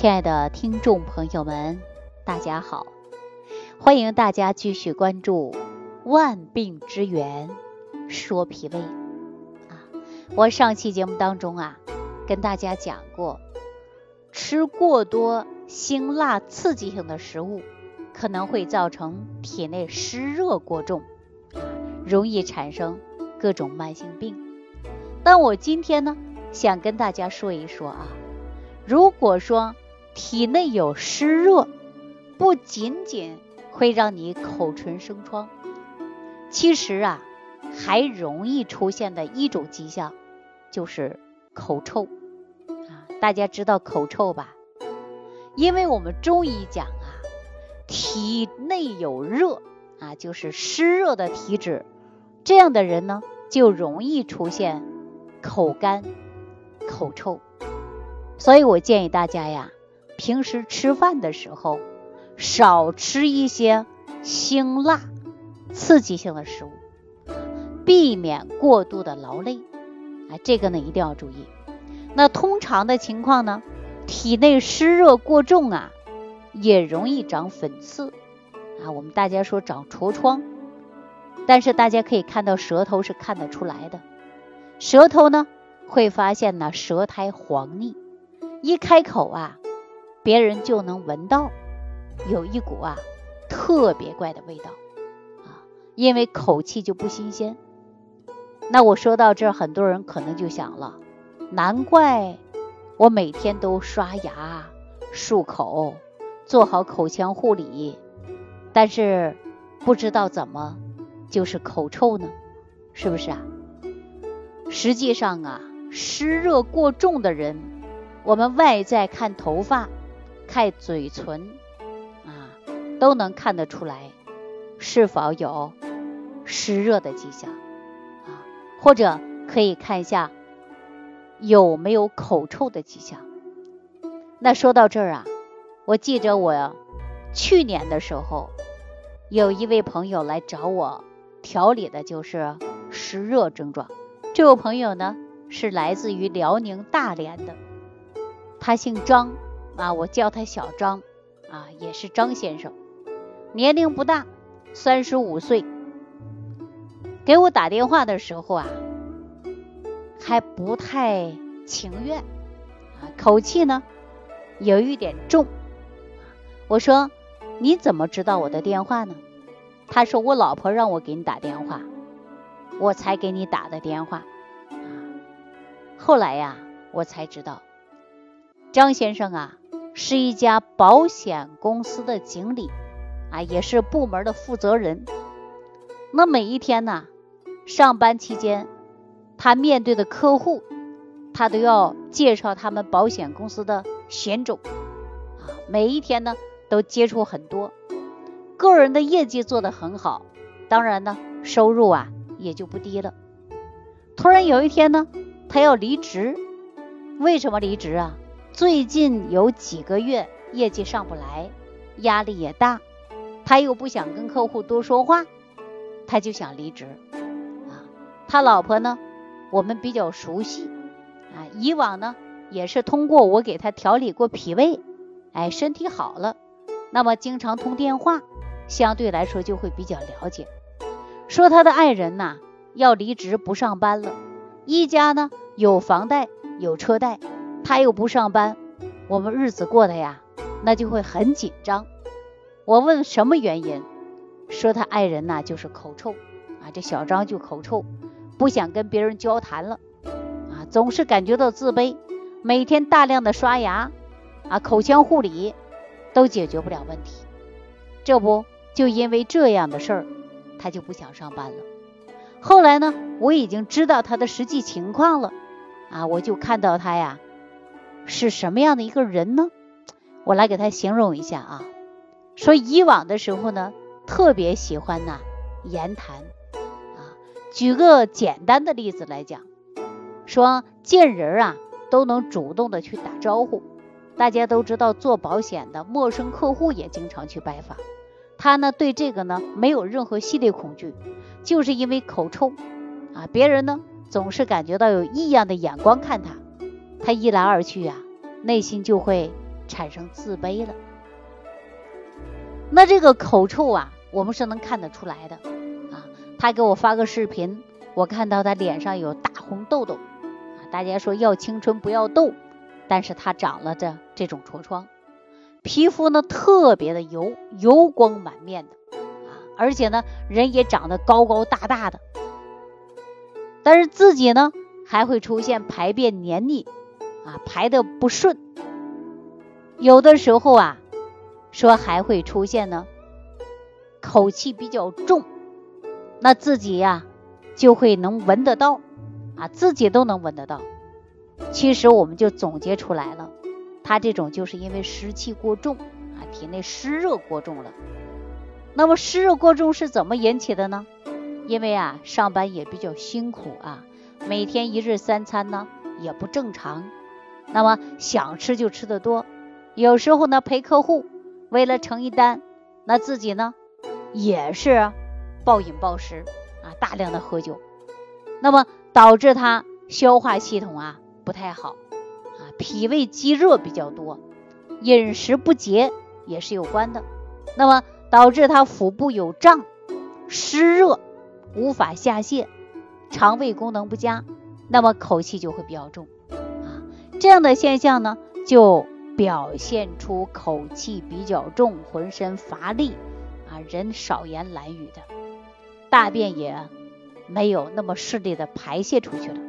亲爱的听众朋友们，大家好，欢迎大家继续关注《万病之源说脾胃》啊。我上期节目当中啊，跟大家讲过，吃过多辛辣刺激性的食物，可能会造成体内湿热过重，容易产生各种慢性病。但我今天呢，想跟大家说一说啊，如果说体内有湿热，不仅仅会让你口唇生疮，其实啊，还容易出现的一种迹象就是口臭啊。大家知道口臭吧？因为我们中医讲啊，体内有热啊，就是湿热的体质，这样的人呢，就容易出现口干、口臭。所以我建议大家呀。平时吃饭的时候，少吃一些辛辣、刺激性的食物，避免过度的劳累。啊，这个呢一定要注意。那通常的情况呢，体内湿热过重啊，也容易长粉刺啊。我们大家说长痤疮，但是大家可以看到舌头是看得出来的，舌头呢会发现呢舌苔黄腻，一开口啊。别人就能闻到有一股啊特别怪的味道啊，因为口气就不新鲜。那我说到这儿，很多人可能就想了，难怪我每天都刷牙、漱口，做好口腔护理，但是不知道怎么就是口臭呢？是不是啊？实际上啊，湿热过重的人，我们外在看头发。看嘴唇啊，都能看得出来是否有湿热的迹象啊，或者可以看一下有没有口臭的迹象。那说到这儿啊，我记着我去年的时候，有一位朋友来找我调理的就是湿热症状。这位朋友呢是来自于辽宁大连的，他姓张。啊，我叫他小张，啊，也是张先生，年龄不大，三十五岁。给我打电话的时候啊，还不太情愿，啊，口气呢有一点重。我说你怎么知道我的电话呢？他说我老婆让我给你打电话，我才给你打的电话。后来呀，我才知道，张先生啊。是一家保险公司的经理啊，也是部门的负责人。那每一天呢，上班期间，他面对的客户，他都要介绍他们保险公司的险种啊。每一天呢，都接触很多，个人的业绩做得很好，当然呢，收入啊也就不低了。突然有一天呢，他要离职，为什么离职啊？最近有几个月业绩上不来，压力也大，他又不想跟客户多说话，他就想离职。啊，他老婆呢，我们比较熟悉，啊，以往呢也是通过我给他调理过脾胃，哎，身体好了，那么经常通电话，相对来说就会比较了解。说他的爱人呐要离职不上班了，一家呢有房贷有车贷。他又不上班，我们日子过得呀，那就会很紧张。我问什么原因，说他爱人呐就是口臭啊，这小张就口臭，不想跟别人交谈了啊，总是感觉到自卑，每天大量的刷牙啊，口腔护理都解决不了问题。这不就因为这样的事儿，他就不想上班了。后来呢，我已经知道他的实际情况了啊，我就看到他呀。是什么样的一个人呢？我来给他形容一下啊。说以往的时候呢，特别喜欢呐言谈啊。举个简单的例子来讲，说见人啊都能主动的去打招呼。大家都知道做保险的陌生客户也经常去拜访。他呢对这个呢没有任何心理恐惧，就是因为口臭啊，别人呢总是感觉到有异样的眼光看他。他一来二去呀，内心就会产生自卑了。那这个口臭啊，我们是能看得出来的啊。他给我发个视频，我看到他脸上有大红痘痘啊。大家说要青春不要痘，但是他长了这这种痤疮，皮肤呢特别的油，油光满面的啊，而且呢人也长得高高大大的，但是自己呢还会出现排便黏腻啊，排的不顺，有的时候啊。说还会出现呢，口气比较重，那自己呀就会能闻得到，啊，自己都能闻得到。其实我们就总结出来了，他这种就是因为湿气过重啊，体内湿热过重了。那么湿热过重是怎么引起的呢？因为啊上班也比较辛苦啊，每天一日三餐呢也不正常，那么想吃就吃的多，有时候呢陪客户。为了成一单，那自己呢也是暴饮暴食啊，大量的喝酒，那么导致他消化系统啊不太好啊，脾胃积热比较多，饮食不节也是有关的，那么导致他腹部有胀、湿热，无法下泻，肠胃功能不佳，那么口气就会比较重，这样的现象呢就。表现出口气比较重，浑身乏力啊，人少言懒语的，大便也没有那么顺利的排泄出去了，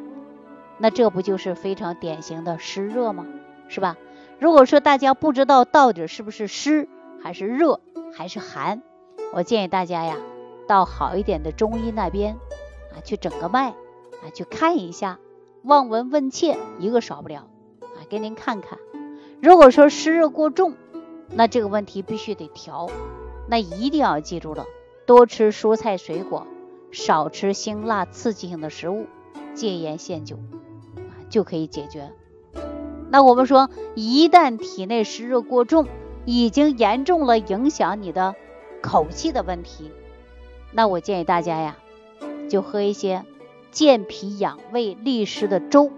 那这不就是非常典型的湿热吗？是吧？如果说大家不知道到底是不是湿还是热还是寒，我建议大家呀，到好一点的中医那边啊去整个脉啊去看一下，望闻问切一个少不了，给您看看。如果说湿热过重，那这个问题必须得调，那一定要记住了，多吃蔬菜水果，少吃辛辣刺激性的食物，戒烟限酒，就可以解决。那我们说，一旦体内湿热过重，已经严重了影响你的口气的问题，那我建议大家呀，就喝一些健脾养胃利湿的粥，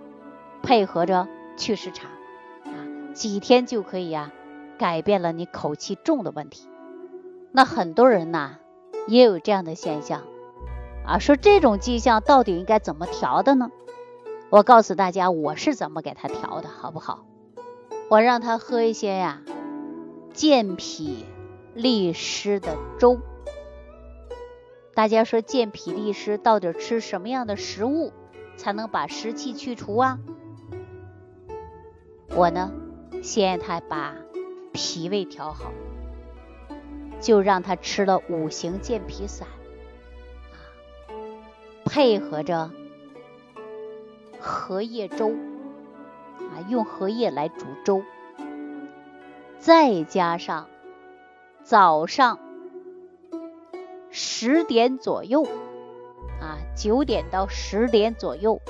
配合着祛湿茶。啊几天就可以呀，改变了你口气重的问题。那很多人呐，也有这样的现象啊，说这种迹象到底应该怎么调的呢？我告诉大家，我是怎么给他调的，好不好？我让他喝一些呀，健脾利湿的粥。大家说健脾利湿到底吃什么样的食物才能把湿气去除啊？我呢？先让他把脾胃调好，就让他吃了五行健脾散，啊，配合着荷叶粥，啊，用荷叶来煮粥，再加上早上十点左右，啊，九点到十点左右，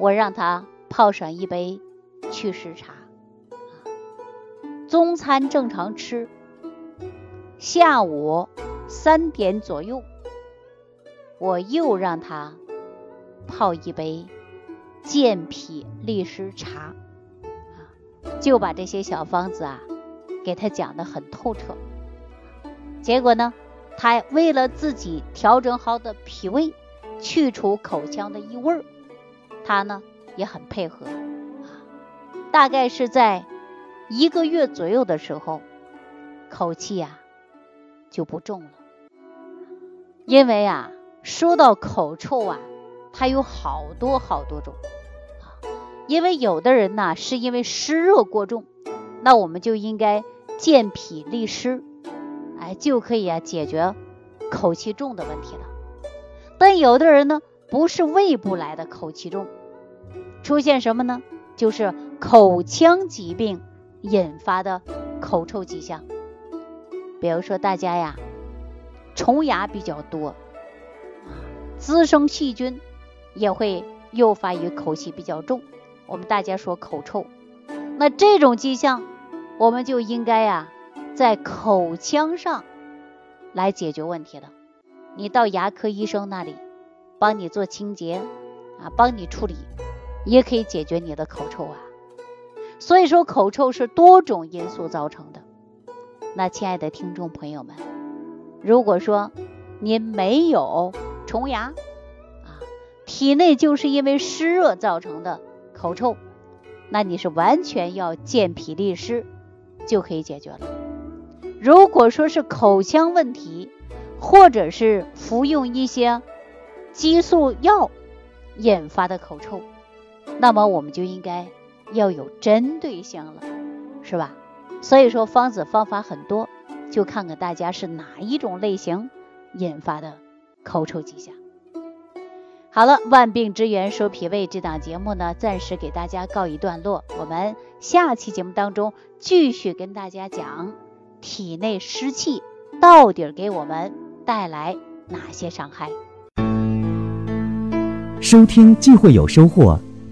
我让他泡上一杯祛湿茶。中餐正常吃，下午三点左右，我又让他泡一杯健脾利湿茶，就把这些小方子啊给他讲的很透彻。结果呢，他为了自己调整好的脾胃，去除口腔的异味儿，他呢也很配合，大概是在。一个月左右的时候，口气呀就不重了。因为啊，说到口臭啊，它有好多好多种。因为有的人呢，是因为湿热过重，那我们就应该健脾利湿，哎，就可以啊解决口气重的问题了。但有的人呢，不是胃部来的口气重，出现什么呢？就是口腔疾病。引发的口臭迹象，比如说大家呀，虫牙比较多，滋生细菌也会诱发于口气比较重。我们大家说口臭，那这种迹象，我们就应该呀，在口腔上来解决问题了。你到牙科医生那里，帮你做清洁啊，帮你处理，也可以解决你的口臭啊。所以说口臭是多种因素造成的。那亲爱的听众朋友们，如果说您没有虫牙啊，体内就是因为湿热造成的口臭，那你是完全要健脾利湿就可以解决了。如果说是口腔问题，或者是服用一些激素药引发的口臭，那么我们就应该要有针对性了，是吧？所以说方子方法很多，就看看大家是哪一种类型引发的口臭迹象。好了，万病之源说脾胃这档节目呢，暂时给大家告一段落。我们下期节目当中继续跟大家讲体内湿气到底给我们带来哪些伤害。收听既会有收获，